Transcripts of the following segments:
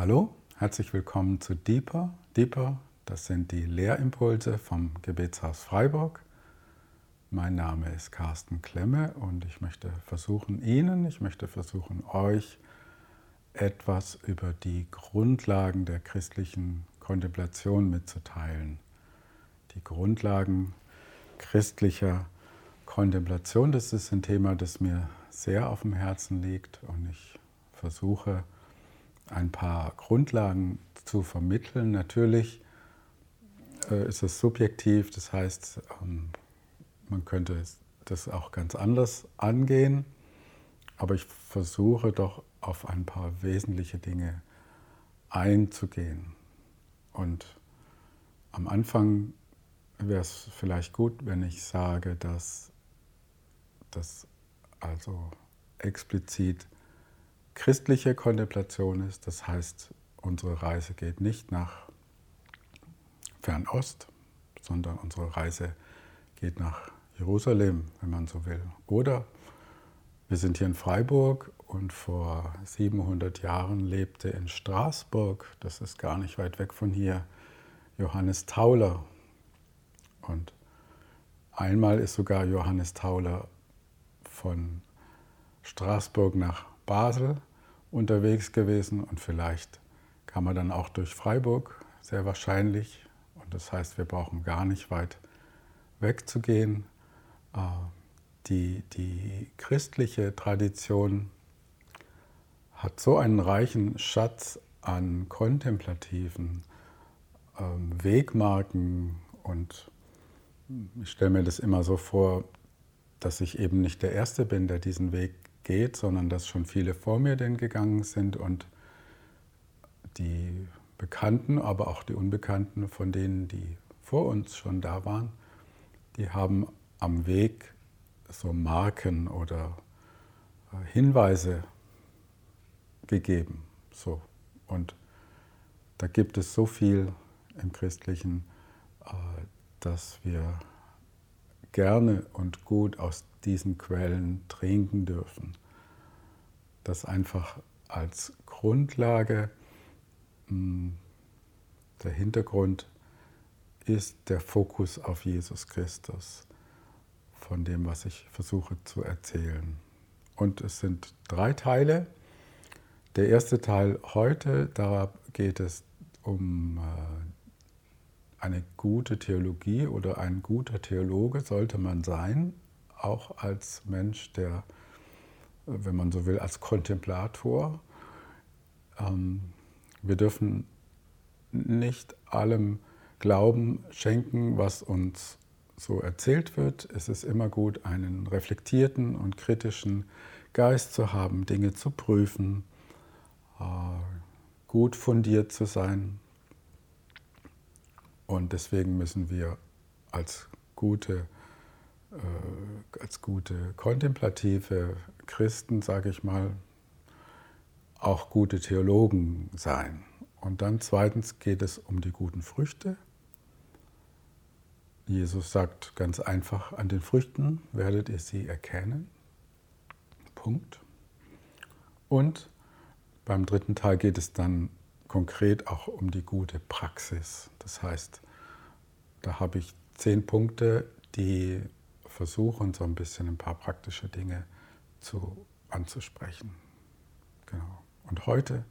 Hallo, herzlich willkommen zu Deeper. Deeper, das sind die Lehrimpulse vom Gebetshaus Freiburg. Mein Name ist Carsten Klemme und ich möchte versuchen, Ihnen, ich möchte versuchen, euch etwas über die Grundlagen der christlichen Kontemplation mitzuteilen. Die Grundlagen christlicher Kontemplation, das ist ein Thema, das mir sehr auf dem Herzen liegt und ich versuche, ein paar Grundlagen zu vermitteln. Natürlich äh, ist es subjektiv, das heißt, ähm, man könnte das auch ganz anders angehen, aber ich versuche doch auf ein paar wesentliche Dinge einzugehen. Und am Anfang wäre es vielleicht gut, wenn ich sage, dass das also explizit christliche Kontemplation ist. Das heißt, unsere Reise geht nicht nach Fernost, sondern unsere Reise geht nach Jerusalem, wenn man so will. Oder wir sind hier in Freiburg und vor 700 Jahren lebte in Straßburg, das ist gar nicht weit weg von hier, Johannes Tauler. Und einmal ist sogar Johannes Tauler von Straßburg nach Basel unterwegs gewesen und vielleicht kam er dann auch durch Freiburg, sehr wahrscheinlich. Und das heißt, wir brauchen gar nicht weit wegzugehen. Äh, die, die christliche Tradition hat so einen reichen Schatz an kontemplativen ähm, Wegmarken und ich stelle mir das immer so vor, dass ich eben nicht der Erste bin, der diesen Weg geht, sondern dass schon viele vor mir denn gegangen sind und die Bekannten, aber auch die Unbekannten von denen, die vor uns schon da waren, die haben am Weg so Marken oder äh, Hinweise gegeben. So. Und da gibt es so viel im Christlichen, äh, dass wir gerne und gut aus diesen Quellen trinken dürfen. Das einfach als Grundlage, hm, der Hintergrund ist der Fokus auf Jesus Christus, von dem, was ich versuche zu erzählen. Und es sind drei Teile. Der erste Teil heute, da geht es um äh, eine gute Theologie oder ein guter Theologe sollte man sein, auch als Mensch, der, wenn man so will, als Kontemplator. Ähm, wir dürfen nicht allem Glauben schenken, was uns so erzählt wird. Es ist immer gut, einen reflektierten und kritischen Geist zu haben, Dinge zu prüfen, äh, gut fundiert zu sein, und deswegen müssen wir als gute, als gute kontemplative Christen, sage ich mal, auch gute Theologen sein. Und dann zweitens geht es um die guten Früchte. Jesus sagt ganz einfach, an den Früchten werdet ihr sie erkennen. Punkt. Und beim dritten Teil geht es dann konkret auch um die gute Praxis. Das heißt, da habe ich zehn Punkte, die versuchen, so ein bisschen ein paar praktische Dinge zu, anzusprechen. Genau. Und heute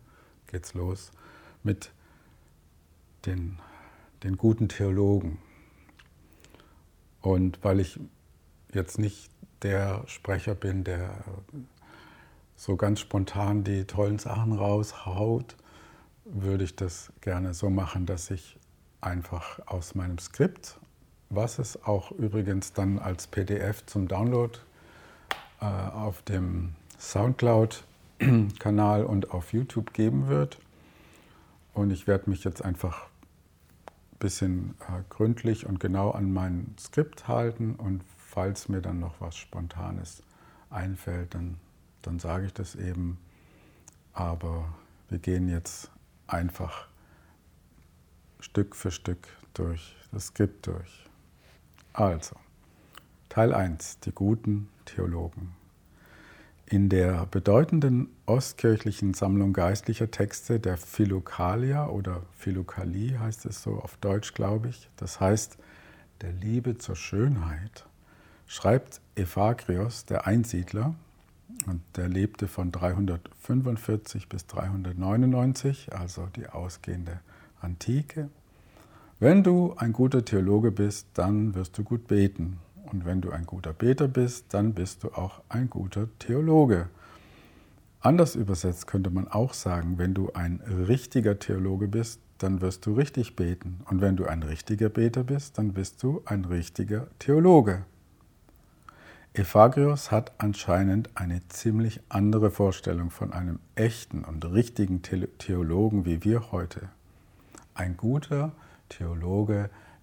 geht es los mit den, den guten Theologen. Und weil ich jetzt nicht der Sprecher bin, der so ganz spontan die tollen Sachen raushaut, würde ich das gerne so machen, dass ich einfach aus meinem Skript, was es auch übrigens dann als PDF zum Download äh, auf dem SoundCloud-Kanal und auf YouTube geben wird. Und ich werde mich jetzt einfach ein bisschen äh, gründlich und genau an mein Skript halten. Und falls mir dann noch was Spontanes einfällt, dann, dann sage ich das eben. Aber wir gehen jetzt einfach Stück für Stück durch das Skript durch. Also, Teil 1, die guten Theologen. In der bedeutenden ostkirchlichen Sammlung geistlicher Texte der Philokalia oder Philokalie heißt es so auf Deutsch, glaube ich, das heißt der Liebe zur Schönheit, schreibt Ephagrios, der Einsiedler, und der lebte von 345 bis 399, also die ausgehende Antike. Wenn du ein guter Theologe bist, dann wirst du gut beten. Und wenn du ein guter Beter bist, dann bist du auch ein guter Theologe. Anders übersetzt könnte man auch sagen, wenn du ein richtiger Theologe bist, dann wirst du richtig beten. Und wenn du ein richtiger Beter bist, dann bist du ein richtiger Theologe. Ephagrios hat anscheinend eine ziemlich andere Vorstellung von einem echten und richtigen Theologen wie wir heute. Ein guter Theologe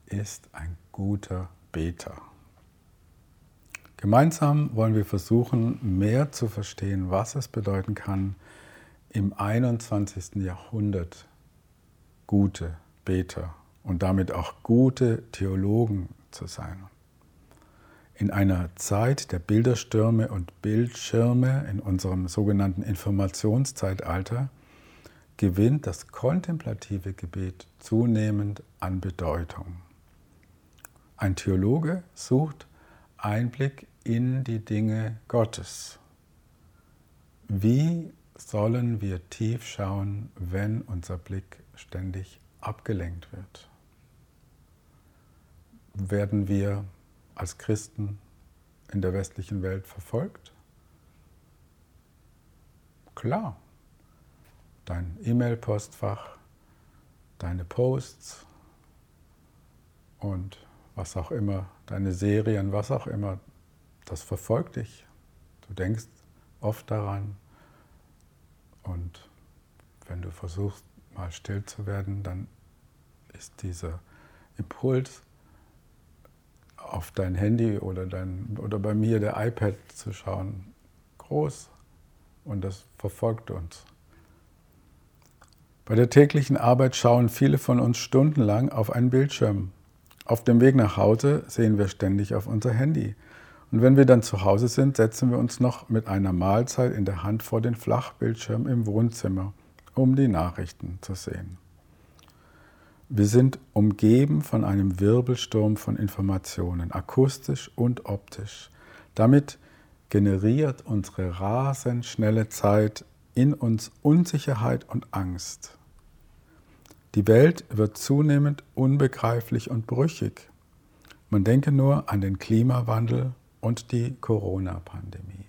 ist ein guter Beter. Gemeinsam wollen wir versuchen, mehr zu verstehen, was es bedeuten kann, im 21. Jahrhundert gute Beter und damit auch gute Theologen zu sein. In einer Zeit der Bilderstürme und Bildschirme in unserem sogenannten Informationszeitalter gewinnt das kontemplative Gebet zunehmend an Bedeutung. Ein Theologe sucht Einblick in die Dinge Gottes. Wie sollen wir tief schauen, wenn unser Blick ständig abgelenkt wird? Werden wir als Christen in der westlichen Welt verfolgt? Klar. Dein E-Mail-Postfach, deine Posts und was auch immer, deine Serien, was auch immer, das verfolgt dich. Du denkst oft daran und wenn du versuchst, mal still zu werden, dann ist dieser Impuls, auf dein Handy oder, dein, oder bei mir der iPad zu schauen, groß und das verfolgt uns. Bei der täglichen Arbeit schauen viele von uns stundenlang auf einen Bildschirm auf dem Weg nach Hause sehen wir ständig auf unser Handy. Und wenn wir dann zu Hause sind, setzen wir uns noch mit einer Mahlzeit in der Hand vor den Flachbildschirm im Wohnzimmer, um die Nachrichten zu sehen. Wir sind umgeben von einem Wirbelsturm von Informationen, akustisch und optisch. Damit generiert unsere rasend schnelle Zeit in uns Unsicherheit und Angst. Die Welt wird zunehmend unbegreiflich und brüchig. Man denke nur an den Klimawandel und die Corona-Pandemie.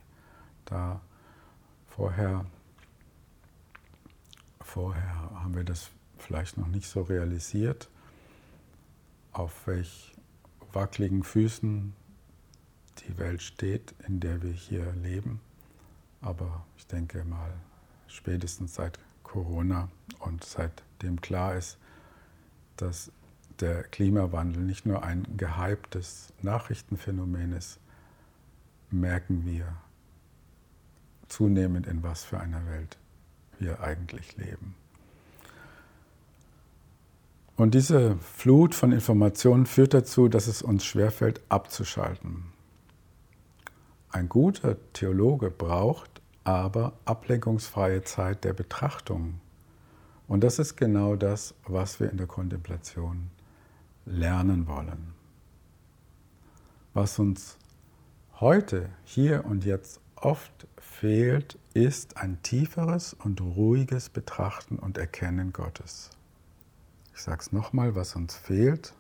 Da vorher, vorher haben wir das vielleicht noch nicht so realisiert, auf welch wackeligen Füßen die Welt steht, in der wir hier leben. Aber ich denke mal, spätestens seit Corona und seitdem klar ist, dass der Klimawandel nicht nur ein gehyptes Nachrichtenphänomen ist, merken wir zunehmend, in was für einer Welt wir eigentlich leben. Und diese Flut von Informationen führt dazu, dass es uns schwerfällt, abzuschalten. Ein guter Theologe braucht aber ablenkungsfreie Zeit der Betrachtung. Und das ist genau das, was wir in der Kontemplation lernen wollen. Was uns heute, hier und jetzt oft fehlt, ist ein tieferes und ruhiges Betrachten und Erkennen Gottes. Ich sage es nochmal, was uns fehlt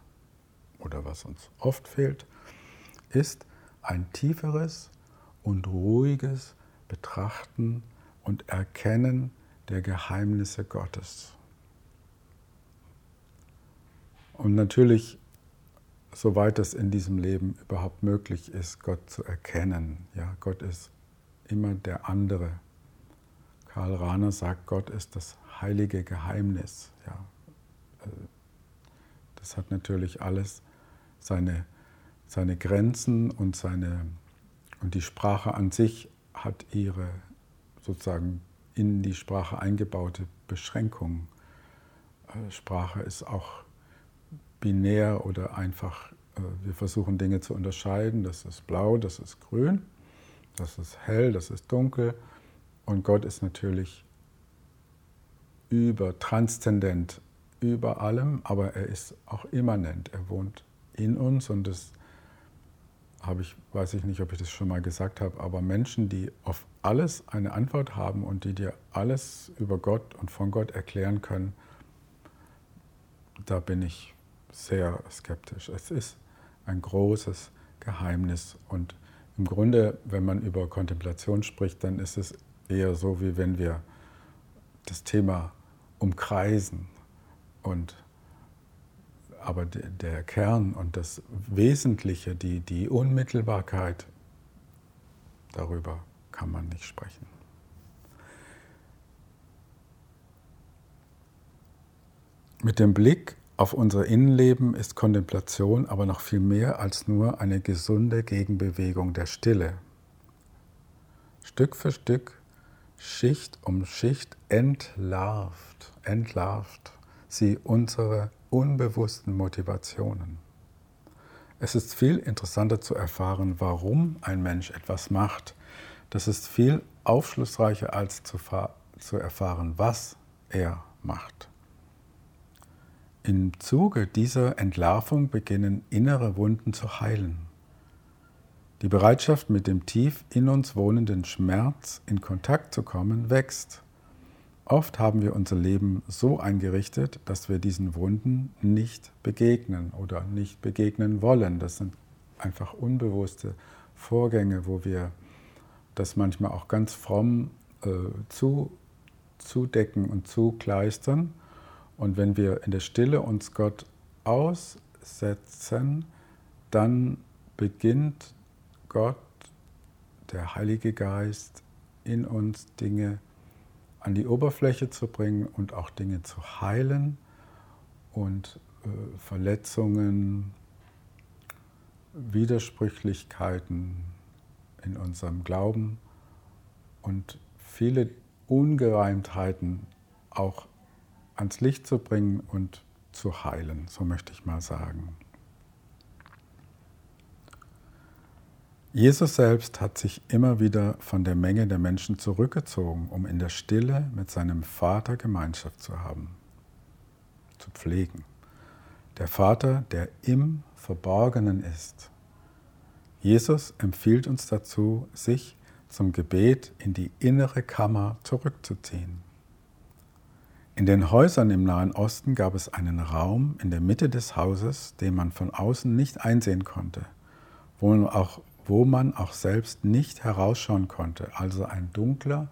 oder was uns oft fehlt, ist ein tieferes und ruhiges Betrachten und Erkennen der Geheimnisse Gottes. Und natürlich, soweit es in diesem Leben überhaupt möglich ist, Gott zu erkennen. Ja, Gott ist immer der andere. Karl Rahner sagt, Gott ist das heilige Geheimnis. Ja, äh, das hat natürlich alles seine, seine Grenzen und, seine, und die Sprache an sich hat ihre sozusagen in die Sprache eingebaute Beschränkung. Äh, Sprache ist auch binär oder einfach, äh, wir versuchen Dinge zu unterscheiden, das ist blau, das ist grün. Das ist hell, das ist dunkel und Gott ist natürlich über, transzendent über allem, aber er ist auch immanent. Er wohnt in uns und das habe ich, weiß ich nicht, ob ich das schon mal gesagt habe, aber Menschen, die auf alles eine Antwort haben und die dir alles über Gott und von Gott erklären können, da bin ich sehr skeptisch. Es ist ein großes Geheimnis und im Grunde, wenn man über Kontemplation spricht, dann ist es eher so, wie wenn wir das Thema umkreisen und aber der Kern und das Wesentliche, die, die Unmittelbarkeit, darüber kann man nicht sprechen. Mit dem Blick auf unser Innenleben ist Kontemplation aber noch viel mehr als nur eine gesunde Gegenbewegung der Stille. Stück für Stück, Schicht um Schicht entlarvt, entlarvt sie unsere unbewussten Motivationen. Es ist viel interessanter zu erfahren, warum ein Mensch etwas macht. Das ist viel aufschlussreicher als zu, zu erfahren, was er macht. Im Zuge dieser Entlarvung beginnen innere Wunden zu heilen. Die Bereitschaft, mit dem tief in uns wohnenden Schmerz in Kontakt zu kommen, wächst. Oft haben wir unser Leben so eingerichtet, dass wir diesen Wunden nicht begegnen oder nicht begegnen wollen. Das sind einfach unbewusste Vorgänge, wo wir das manchmal auch ganz fromm äh, zu, zudecken und zukleistern. Und wenn wir in der Stille uns Gott aussetzen, dann beginnt Gott, der Heilige Geist, in uns Dinge zu an die Oberfläche zu bringen und auch Dinge zu heilen und äh, Verletzungen, Widersprüchlichkeiten in unserem Glauben und viele Ungereimtheiten auch ans Licht zu bringen und zu heilen, so möchte ich mal sagen. Jesus selbst hat sich immer wieder von der Menge der Menschen zurückgezogen, um in der Stille mit seinem Vater Gemeinschaft zu haben, zu pflegen. Der Vater, der im Verborgenen ist. Jesus empfiehlt uns dazu, sich zum Gebet in die innere Kammer zurückzuziehen. In den Häusern im Nahen Osten gab es einen Raum in der Mitte des Hauses, den man von außen nicht einsehen konnte, wo man auch wo man auch selbst nicht herausschauen konnte, also ein dunkler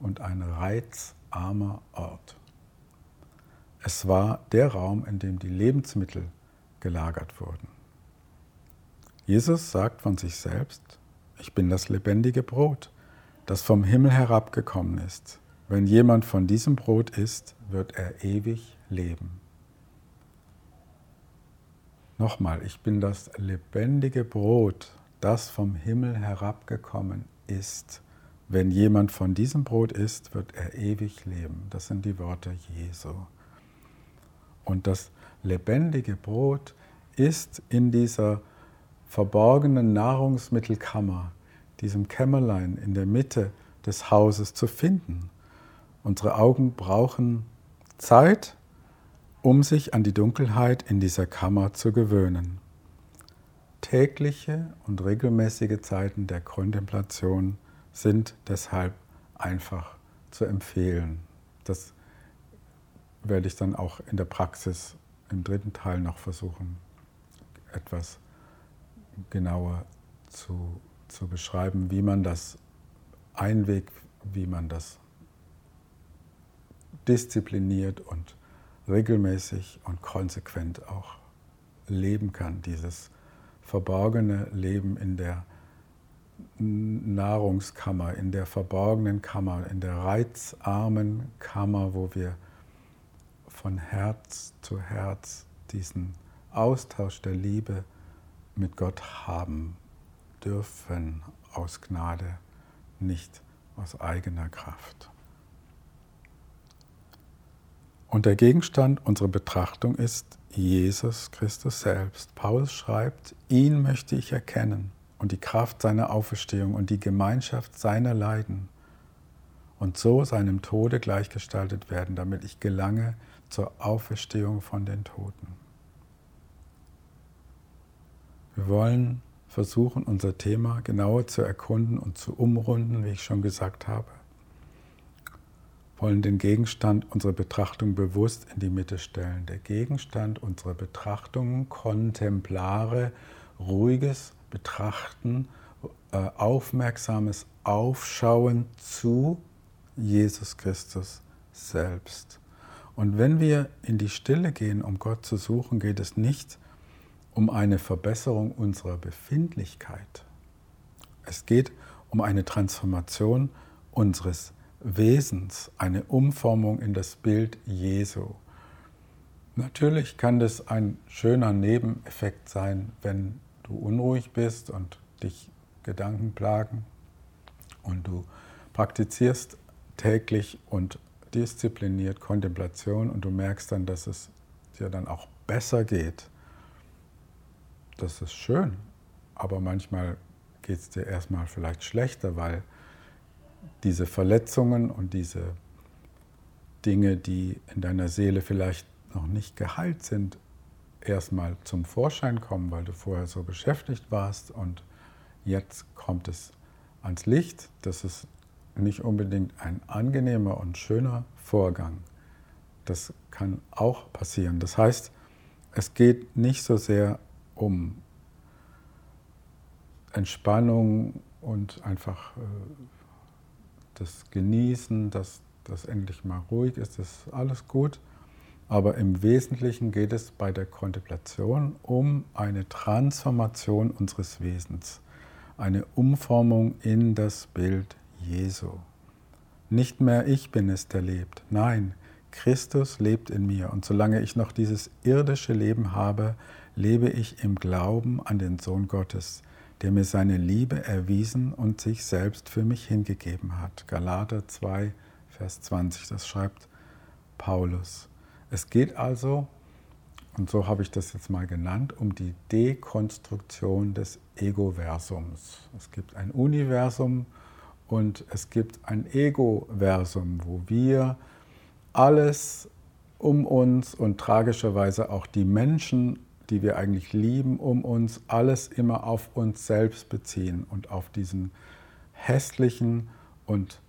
und ein reizarmer Ort. Es war der Raum, in dem die Lebensmittel gelagert wurden. Jesus sagt von sich selbst, ich bin das lebendige Brot, das vom Himmel herabgekommen ist. Wenn jemand von diesem Brot isst, wird er ewig leben. Nochmal, ich bin das lebendige Brot, das vom Himmel herabgekommen ist. Wenn jemand von diesem Brot isst, wird er ewig leben. Das sind die Worte Jesu. Und das lebendige Brot ist in dieser verborgenen Nahrungsmittelkammer, diesem Kämmerlein in der Mitte des Hauses zu finden. Unsere Augen brauchen Zeit, um sich an die Dunkelheit in dieser Kammer zu gewöhnen. Tägliche und regelmäßige Zeiten der Kontemplation sind deshalb einfach zu empfehlen. Das werde ich dann auch in der Praxis im dritten Teil noch versuchen, etwas genauer zu, zu beschreiben, wie man das einwegt, wie man das diszipliniert und regelmäßig und konsequent auch leben kann, dieses verborgene Leben in der Nahrungskammer, in der verborgenen Kammer, in der reizarmen Kammer, wo wir von Herz zu Herz diesen Austausch der Liebe mit Gott haben dürfen aus Gnade, nicht aus eigener Kraft. Und der Gegenstand unserer Betrachtung ist Jesus Christus selbst. Paulus schreibt, ihn möchte ich erkennen, und die Kraft seiner Auferstehung und die Gemeinschaft seiner Leiden und so seinem Tode gleichgestaltet werden, damit ich gelange zur Auferstehung von den Toten. Wir wollen versuchen, unser Thema genauer zu erkunden und zu umrunden, wie ich schon gesagt habe. Wollen den Gegenstand unserer Betrachtung bewusst in die Mitte stellen. Der Gegenstand unserer Betrachtung, kontemplare, ruhiges Betrachten, äh, aufmerksames Aufschauen zu Jesus Christus selbst. Und wenn wir in die Stille gehen, um Gott zu suchen, geht es nicht um eine Verbesserung unserer Befindlichkeit. Es geht um eine Transformation unseres Wesens, eine Umformung in das Bild Jesu. Natürlich kann das ein schöner Nebeneffekt sein, wenn du unruhig bist und dich Gedanken plagen und du praktizierst täglich und diszipliniert Kontemplation und du merkst dann, dass es dir dann auch besser geht. Das ist schön, aber manchmal geht es dir erstmal vielleicht schlechter, weil diese Verletzungen und diese Dinge, die in deiner Seele vielleicht noch nicht geheilt sind, erstmal zum Vorschein kommen, weil du vorher so beschäftigt warst und jetzt kommt es ans Licht. Das ist nicht unbedingt ein angenehmer und schöner Vorgang. Das kann auch passieren. Das heißt, es geht nicht so sehr um Entspannung und einfach äh, das Genießen, dass das endlich mal ruhig ist, ist alles gut. Aber im Wesentlichen geht es bei der Kontemplation um eine Transformation unseres Wesens, eine Umformung in das Bild Jesu. Nicht mehr ich bin es, der lebt. Nein, Christus lebt in mir. Und solange ich noch dieses irdische Leben habe, lebe ich im Glauben an den Sohn Gottes, der mir seine Liebe erwiesen und sich selbst für mich hingegeben hat. Galater 2, Vers 20, das schreibt Paulus. Es geht also, und so habe ich das jetzt mal genannt, um die Dekonstruktion des Ego-Versums. Es gibt ein Universum und es gibt ein Ego-Versum, wo wir alles um uns und tragischerweise auch die Menschen die wir eigentlich lieben, um uns, alles immer auf uns selbst beziehen und auf diesen hässlichen und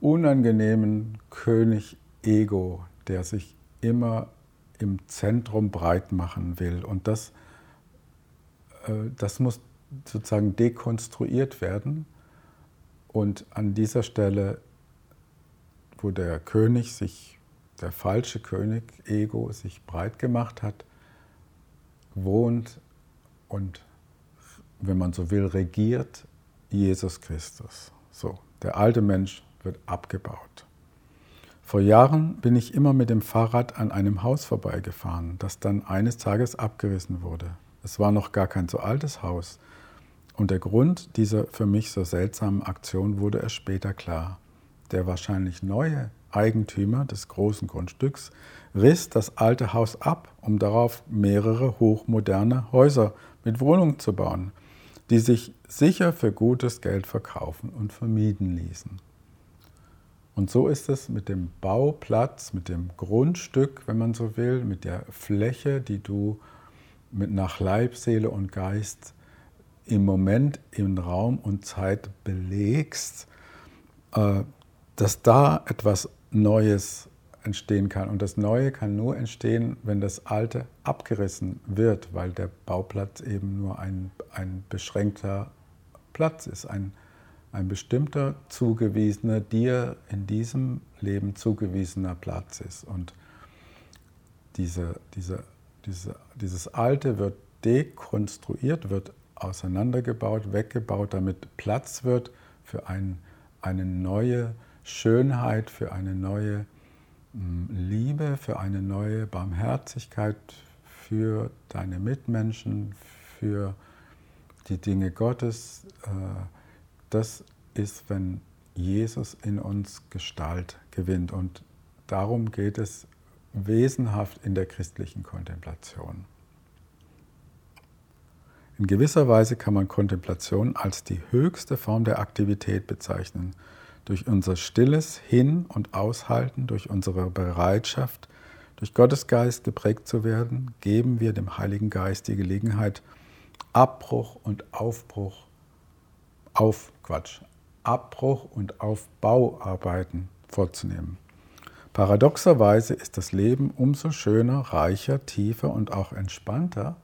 unangenehmen König Ego, der sich immer im Zentrum breit machen will. Und das, äh, das muss sozusagen dekonstruiert werden. Und an dieser Stelle, wo der König sich, der falsche König Ego sich breit gemacht hat, wohnt und, wenn man so will, regiert Jesus Christus. So, der alte Mensch wird abgebaut. Vor Jahren bin ich immer mit dem Fahrrad an einem Haus vorbeigefahren, das dann eines Tages abgerissen wurde. Es war noch gar kein so altes Haus. Und der Grund dieser für mich so seltsamen Aktion wurde erst später klar. Der wahrscheinlich neue Eigentümer des großen Grundstücks riss das alte Haus ab, um darauf mehrere hochmoderne Häuser mit Wohnungen zu bauen, die sich sicher für gutes Geld verkaufen und vermieden ließen. Und so ist es mit dem Bauplatz, mit dem Grundstück, wenn man so will, mit der Fläche, die du mit nach Leib, Seele und Geist im Moment in Raum und Zeit belegst, äh, dass da etwas Neues entstehen kann. Und das Neue kann nur entstehen, wenn das Alte abgerissen wird, weil der Bauplatz eben nur ein, ein beschränkter Platz ist, ein, ein bestimmter zugewiesener, dir in diesem Leben zugewiesener Platz ist. Und diese, diese, diese, dieses Alte wird dekonstruiert, wird auseinandergebaut, weggebaut, damit Platz wird für ein, eine neue Schönheit, für eine neue hm, Liebe, für eine neue Barmherzigkeit für deine Mitmenschen, für die Dinge Gottes. Äh, das ist, wenn Jesus in uns Gestalt gewinnt. Und darum geht es wesenhaft in der christlichen Kontemplation. In gewisser Weise kann man Kontemplation als die höchste Form der Aktivität bezeichnen. Durch unser stilles Hin- und Aushalten, durch unsere Bereitschaft, durch Gottes Geist geprägt zu werden, geben wir dem Heiligen Geist die Gelegenheit, Abbruch und Aufbruch, auf Quatsch, Abbruch und Aufbauarbeiten vorzunehmen. Paradoxerweise ist das Leben umso schöner, reicher, tiefer und auch entspannter,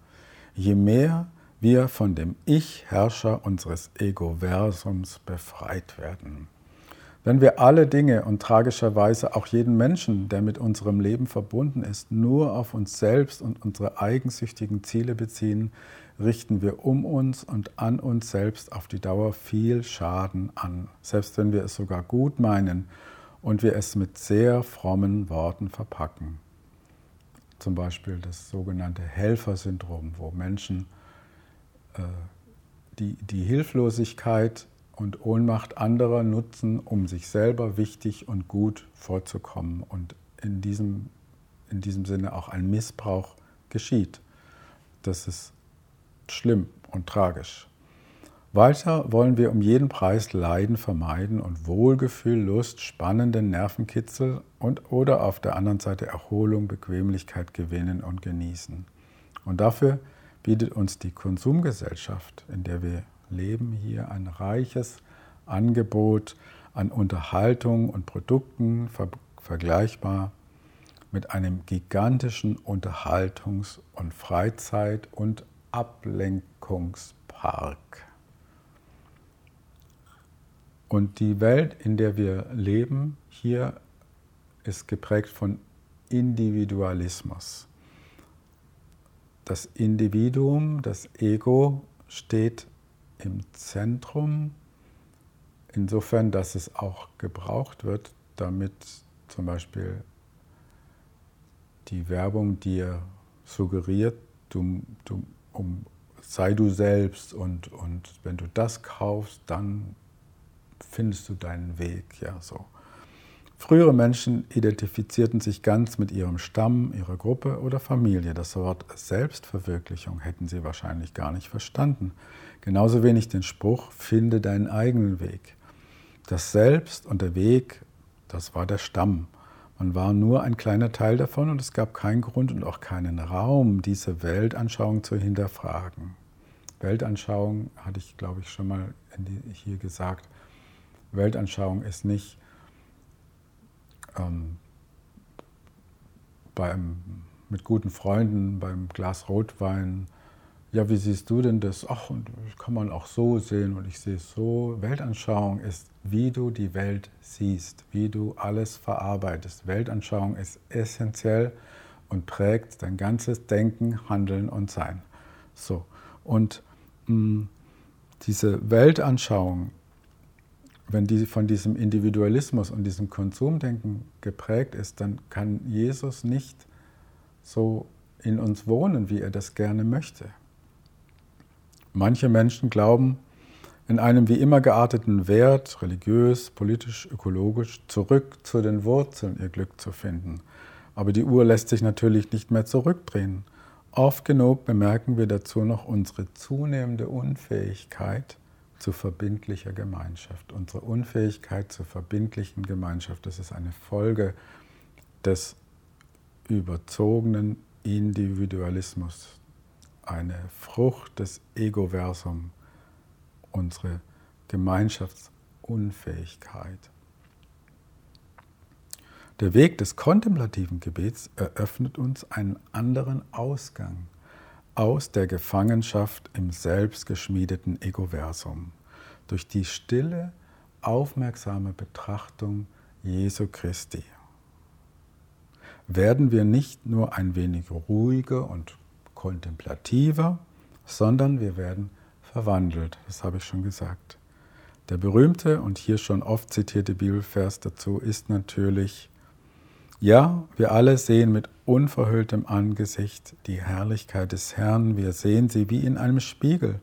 je mehr wir von dem Ich-Herrscher unseres Egoversums befreit werden. Wenn wir alle Dinge und tragischerweise auch jeden Menschen, der mit unserem Leben verbunden ist, nur auf uns selbst und unsere eigensüchtigen Ziele beziehen, richten wir um uns und an uns selbst auf die Dauer viel Schaden an, selbst wenn wir es sogar gut meinen und wir es mit sehr frommen Worten verpacken. Zum Beispiel das sogenannte Helfersyndrom, wo Menschen äh, die, die Hilflosigkeit und Ohnmacht anderer nutzen, um sich selber wichtig und gut vorzukommen. Und in diesem, in diesem Sinne auch ein Missbrauch geschieht. Das ist schlimm und tragisch. Weiter wollen wir um jeden Preis Leiden vermeiden und Wohlgefühl, Lust, spannenden Nervenkitzel und oder auf der anderen Seite Erholung, Bequemlichkeit gewinnen und genießen. Und dafür bietet uns die Konsumgesellschaft, in der wir leben, hier ein reiches Angebot an Unterhaltung und Produkten, ver vergleichbar mit einem gigantischen Unterhaltungs- und Freizeit- und Ablenkungspark. Und die Welt, in der wir leben, hier ist geprägt von Individualismus. Das Individuum, das Ego steht im Zentrum, insofern, dass es auch gebraucht wird, damit zum Beispiel die Werbung dir suggeriert, du, du, um, sei du selbst und, und wenn du das kaufst, dann findest du deinen Weg. Ja, so. Frühere Menschen identifizierten sich ganz mit ihrem Stamm, ihrer Gruppe oder Familie. Das Wort Selbstverwirklichung hätten sie wahrscheinlich gar nicht verstanden. Genauso wenig den Spruch, finde deinen eigenen Weg. Das Selbst und der Weg, das war der Stamm. Man war nur ein kleiner Teil davon und es gab keinen Grund und auch keinen Raum, diese Weltanschauung zu hinterfragen. Weltanschauung hatte ich, glaube ich, schon mal hier gesagt. Weltanschauung ist nicht ähm, beim, mit guten Freunden beim Glas Rotwein, ja, wie siehst du denn das? Ach, und kann man auch so sehen und ich sehe es so. Weltanschauung ist, wie du die Welt siehst, wie du alles verarbeitest. Weltanschauung ist essentiell und prägt dein ganzes Denken, Handeln und Sein. So, und mh, mm, diese Weltanschauung wenn die von diesem Individualismus und diesem Konsumdenken geprägt ist, dann kann Jesus nicht so in uns wohnen, wie er das gerne möchte. Manche Menschen glauben, in einem wie immer gearteten Wert, religiös, politisch, ökologisch, zurück zu den Wurzeln ihr Glück zu finden. Aber die Uhr lässt sich natürlich nicht mehr zurückdrehen. Oft genug bemerken wir dazu noch unsere zunehmende Unfähigkeit, zu verbindlicher Gemeinschaft. Unsere Unfähigkeit zur verbindlichen Gemeinschaft, das ist eine Folge des überzogenen Individualismus, eine Frucht des Egoversums, unsere Gemeinschaftsunfähigkeit. Der Weg des kontemplativen Gebets eröffnet uns einen anderen Ausgang aus der Gefangenschaft im selbstgeschmiedeten Egoversum durch die stille, aufmerksame Betrachtung Jesu Christi. Werden wir nicht nur ein wenig ruhiger und kontemplativer, sondern wir werden verwandelt, das habe ich schon gesagt. Der berühmte und hier schon oft zitierte Bibelvers dazu ist natürlich ja, wir alle sehen mit unverhülltem Angesicht die Herrlichkeit des Herrn. Wir sehen sie wie in einem Spiegel.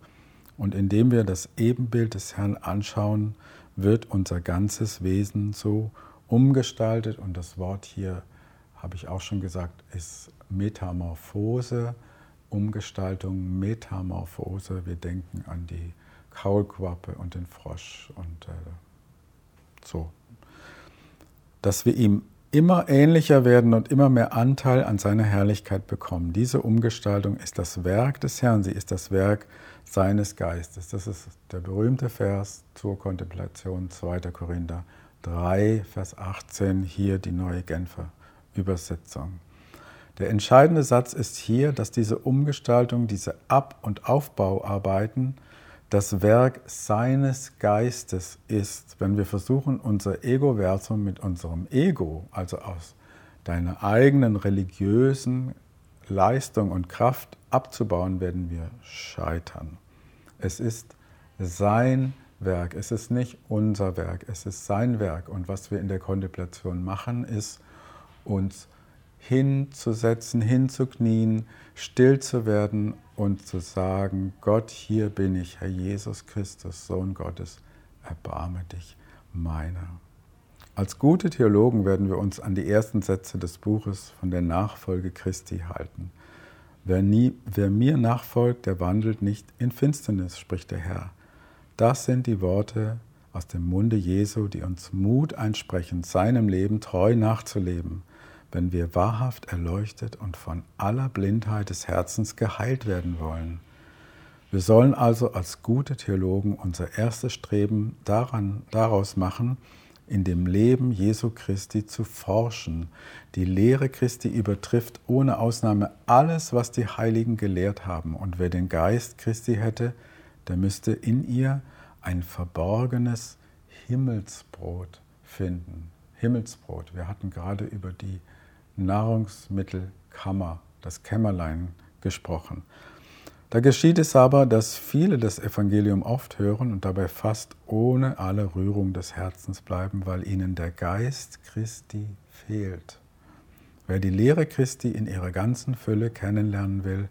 Und indem wir das Ebenbild des Herrn anschauen, wird unser ganzes Wesen so umgestaltet. Und das Wort hier, habe ich auch schon gesagt, ist Metamorphose. Umgestaltung, Metamorphose. Wir denken an die Kaulquappe und den Frosch und äh, so. Dass wir ihm immer ähnlicher werden und immer mehr Anteil an seiner Herrlichkeit bekommen. Diese Umgestaltung ist das Werk des Herrn, sie ist das Werk seines Geistes. Das ist der berühmte Vers zur Kontemplation 2. Korinther 3, Vers 18, hier die neue Genfer Übersetzung. Der entscheidende Satz ist hier, dass diese Umgestaltung, diese Ab- und Aufbauarbeiten das Werk seines Geistes ist, wenn wir versuchen, unser Ego-Versum mit unserem Ego, also aus deiner eigenen religiösen Leistung und Kraft abzubauen, werden wir scheitern. Es ist sein Werk, es ist nicht unser Werk, es ist sein Werk. Und was wir in der Kontemplation machen, ist uns hinzusetzen, hinzuknien, still zu werden und zu sagen, Gott, hier bin ich, Herr Jesus Christus, Sohn Gottes, erbarme dich meiner. Als gute Theologen werden wir uns an die ersten Sätze des Buches von der Nachfolge Christi halten. Wer, nie, wer mir nachfolgt, der wandelt nicht in Finsternis, spricht der Herr. Das sind die Worte aus dem Munde Jesu, die uns Mut einsprechen, seinem Leben treu nachzuleben wenn wir wahrhaft erleuchtet und von aller Blindheit des Herzens geheilt werden wollen. Wir sollen also als gute Theologen unser erstes Streben daran, daraus machen, in dem Leben Jesu Christi zu forschen. Die Lehre Christi übertrifft ohne Ausnahme alles, was die Heiligen gelehrt haben. Und wer den Geist Christi hätte, der müsste in ihr ein verborgenes Himmelsbrot finden. Himmelsbrot. Wir hatten gerade über die Nahrungsmittelkammer, das Kämmerlein, gesprochen. Da geschieht es aber, dass viele das Evangelium oft hören und dabei fast ohne alle Rührung des Herzens bleiben, weil ihnen der Geist Christi fehlt. Wer die Lehre Christi in ihrer ganzen Fülle kennenlernen will,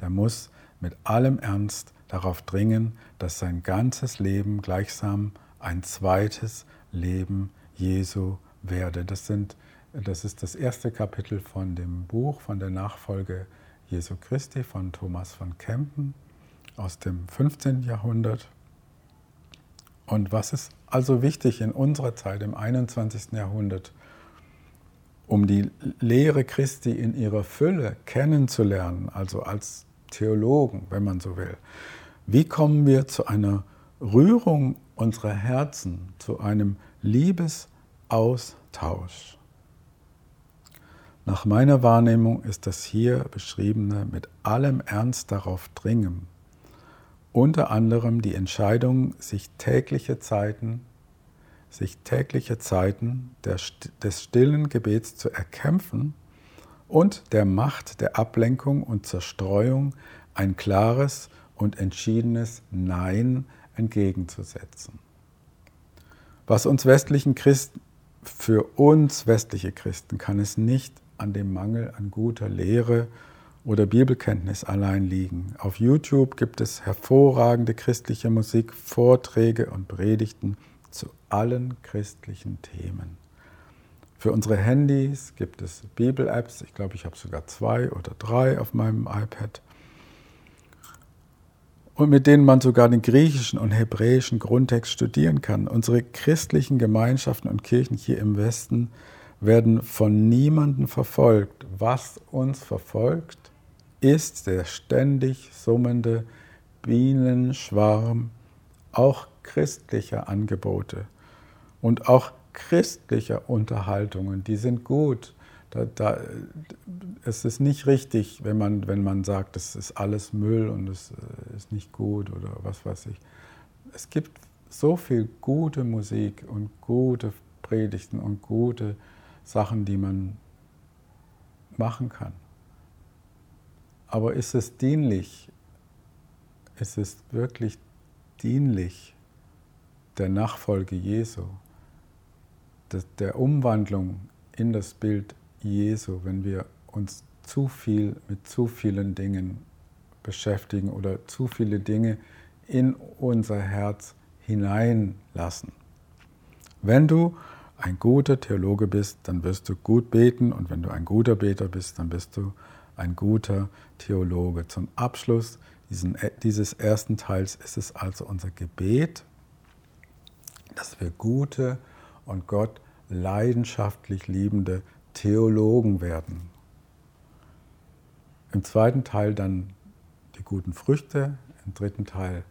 der muss mit allem Ernst darauf dringen, dass sein ganzes Leben gleichsam ein zweites Leben Jesu werde. Das sind das ist das erste Kapitel von dem Buch von der Nachfolge Jesu Christi von Thomas von Kempen aus dem 15. Jahrhundert. Und was ist also wichtig in unserer Zeit, im 21. Jahrhundert, um die Lehre Christi in ihrer Fülle kennenzulernen, also als Theologen, wenn man so will? Wie kommen wir zu einer Rührung unserer Herzen, zu einem Liebesaustausch? Nach meiner Wahrnehmung ist das hier beschriebene mit allem Ernst darauf dringen, unter anderem die Entscheidung, sich tägliche Zeiten, sich tägliche Zeiten der, des stillen Gebets zu erkämpfen und der Macht der Ablenkung und Zerstreuung ein klares und entschiedenes Nein entgegenzusetzen. Was uns westlichen Christen, für uns westliche Christen kann es nicht an dem Mangel an guter Lehre oder Bibelkenntnis allein liegen. Auf YouTube gibt es hervorragende christliche Musik, Vorträge und Predigten zu allen christlichen Themen. Für unsere Handys gibt es Bibel-Apps. Ich glaube, ich habe sogar zwei oder drei auf meinem iPad. Und mit denen man sogar den griechischen und hebräischen Grundtext studieren kann. Unsere christlichen Gemeinschaften und Kirchen hier im Westen werden von niemandem verfolgt. Was uns verfolgt, ist der ständig summende Bienenschwarm auch christlicher Angebote und auch christlicher Unterhaltungen. Die sind gut. Da, da, es ist nicht richtig, wenn man, wenn man sagt, es ist alles Müll und es äh, ist nicht gut oder was weiß ich. Es gibt so viel gute Musik und gute Predigten und gute Sachen, die man machen kann. Aber ist es dienlich? Ist es wirklich dienlich der Nachfolge Jesu, der Umwandlung in das Bild Jesu, wenn wir uns zu viel mit zu vielen Dingen beschäftigen oder zu viele Dinge in unser Herz hineinlassen? Wenn du ein guter Theologe bist, dann wirst du gut beten und wenn du ein guter Beter bist, dann bist du ein guter Theologe. Zum Abschluss diesen, dieses ersten Teils ist es also unser Gebet, dass wir gute und Gott leidenschaftlich liebende Theologen werden. Im zweiten Teil dann die guten Früchte, im dritten Teil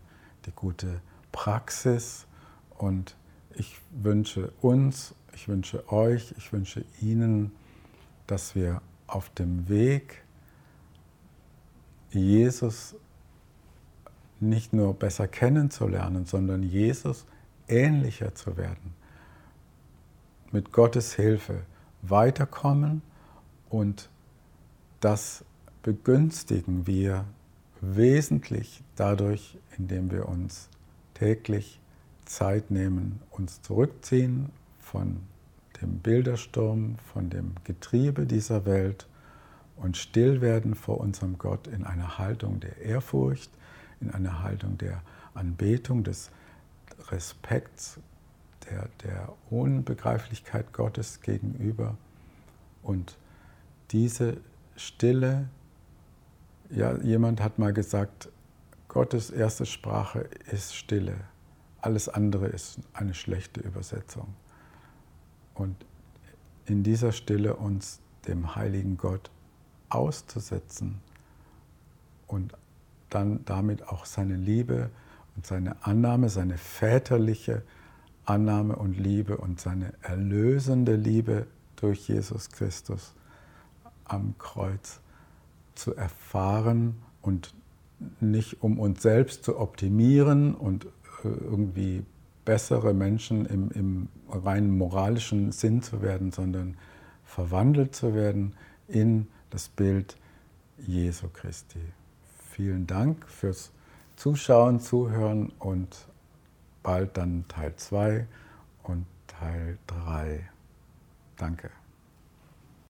die gute Praxis und ich wünsche uns, ich wünsche euch, ich wünsche Ihnen, dass wir auf dem Weg Jesus nicht nur besser kennenzulernen, sondern Jesus ähnlicher zu werden, mit Gottes Hilfe weiterkommen und das begünstigen wir wesentlich dadurch, indem wir uns täglich Zeit nehmen, uns zurückziehen von dem Bildersturm, von dem Getriebe dieser Welt und still werden vor unserem Gott in einer Haltung der Ehrfurcht, in einer Haltung der Anbetung, des Respekts, der, der Unbegreiflichkeit Gottes gegenüber. Und diese Stille, ja, jemand hat mal gesagt, Gottes erste Sprache ist Stille. Alles andere ist eine schlechte Übersetzung. Und in dieser Stille uns dem heiligen Gott auszusetzen und dann damit auch seine Liebe und seine Annahme, seine väterliche Annahme und Liebe und seine erlösende Liebe durch Jesus Christus am Kreuz zu erfahren und nicht um uns selbst zu optimieren und irgendwie bessere Menschen im, im rein moralischen Sinn zu werden, sondern verwandelt zu werden in das Bild Jesu Christi. Vielen Dank fürs Zuschauen, Zuhören und bald dann Teil 2 und Teil 3. Danke.